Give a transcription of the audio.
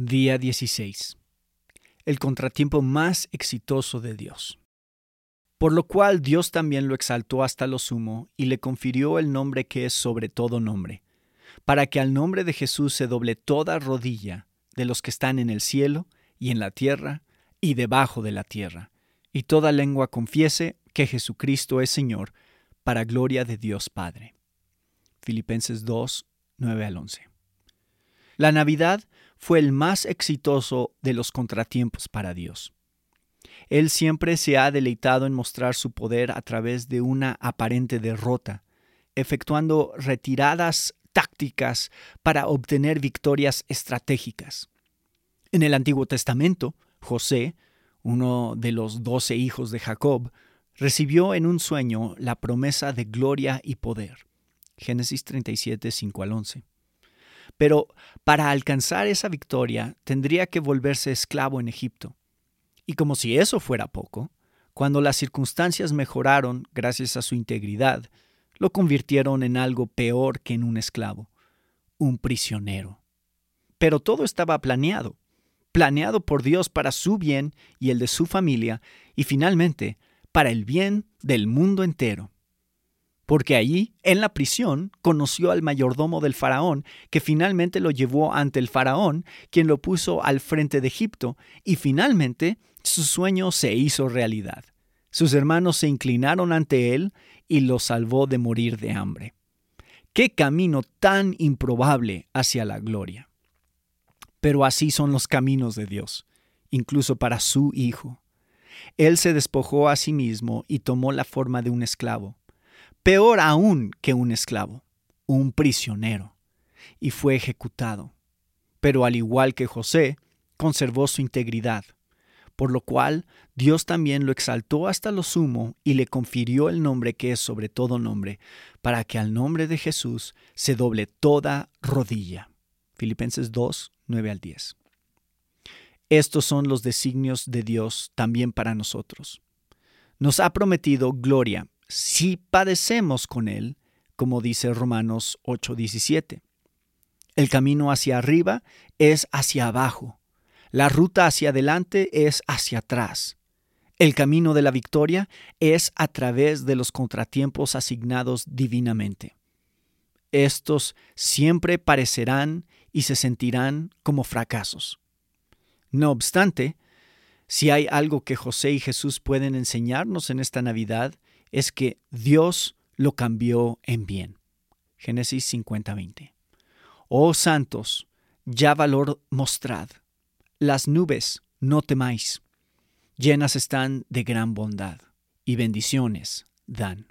Día 16. El contratiempo más exitoso de Dios. Por lo cual Dios también lo exaltó hasta lo sumo y le confirió el nombre que es sobre todo nombre, para que al nombre de Jesús se doble toda rodilla de los que están en el cielo y en la tierra y debajo de la tierra, y toda lengua confiese que Jesucristo es Señor, para gloria de Dios Padre. Filipenses 2, 9 al 11. La Navidad fue el más exitoso de los contratiempos para Dios. Él siempre se ha deleitado en mostrar su poder a través de una aparente derrota, efectuando retiradas tácticas para obtener victorias estratégicas. En el Antiguo Testamento, José, uno de los doce hijos de Jacob, recibió en un sueño la promesa de gloria y poder. Génesis 37, 5 al 11. Pero para alcanzar esa victoria tendría que volverse esclavo en Egipto. Y como si eso fuera poco, cuando las circunstancias mejoraron gracias a su integridad, lo convirtieron en algo peor que en un esclavo, un prisionero. Pero todo estaba planeado, planeado por Dios para su bien y el de su familia, y finalmente para el bien del mundo entero porque allí, en la prisión, conoció al mayordomo del faraón, que finalmente lo llevó ante el faraón, quien lo puso al frente de Egipto, y finalmente su sueño se hizo realidad. Sus hermanos se inclinaron ante él y lo salvó de morir de hambre. ¡Qué camino tan improbable hacia la gloria! Pero así son los caminos de Dios, incluso para su Hijo. Él se despojó a sí mismo y tomó la forma de un esclavo peor aún que un esclavo, un prisionero, y fue ejecutado. Pero al igual que José, conservó su integridad, por lo cual Dios también lo exaltó hasta lo sumo y le confirió el nombre que es sobre todo nombre, para que al nombre de Jesús se doble toda rodilla. Filipenses 2, 9 al 10. Estos son los designios de Dios también para nosotros. Nos ha prometido gloria si padecemos con Él, como dice Romanos 8:17. El camino hacia arriba es hacia abajo. La ruta hacia adelante es hacia atrás. El camino de la victoria es a través de los contratiempos asignados divinamente. Estos siempre parecerán y se sentirán como fracasos. No obstante, si hay algo que José y Jesús pueden enseñarnos en esta Navidad, es que Dios lo cambió en bien. Génesis 50:20. Oh santos, ya valor mostrad. Las nubes, no temáis. Llenas están de gran bondad y bendiciones dan.